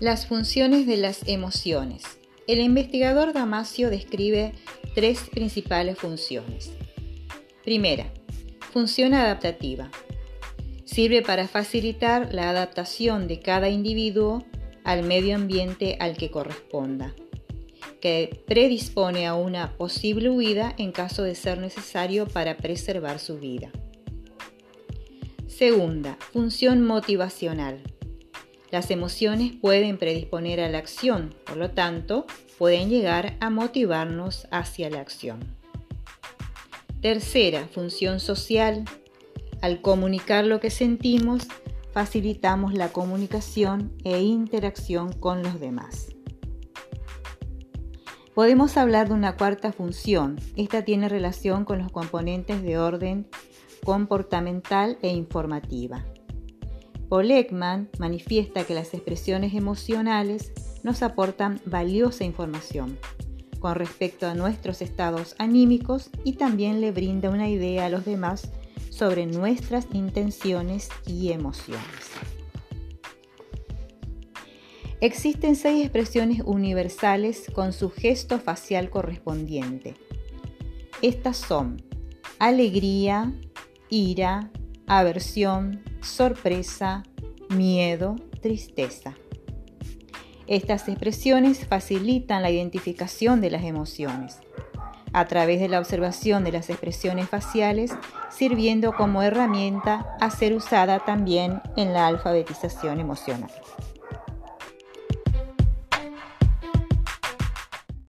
Las funciones de las emociones. El investigador Damasio describe tres principales funciones. Primera, función adaptativa. Sirve para facilitar la adaptación de cada individuo al medio ambiente al que corresponda, que predispone a una posible huida en caso de ser necesario para preservar su vida. Segunda, función motivacional. Las emociones pueden predisponer a la acción, por lo tanto, pueden llegar a motivarnos hacia la acción. Tercera, función social. Al comunicar lo que sentimos, facilitamos la comunicación e interacción con los demás. Podemos hablar de una cuarta función. Esta tiene relación con los componentes de orden comportamental e informativa. Paul Ekman manifiesta que las expresiones emocionales nos aportan valiosa información con respecto a nuestros estados anímicos y también le brinda una idea a los demás sobre nuestras intenciones y emociones. Existen seis expresiones universales con su gesto facial correspondiente. Estas son alegría, ira, aversión, sorpresa, miedo, tristeza. Estas expresiones facilitan la identificación de las emociones a través de la observación de las expresiones faciales, sirviendo como herramienta a ser usada también en la alfabetización emocional.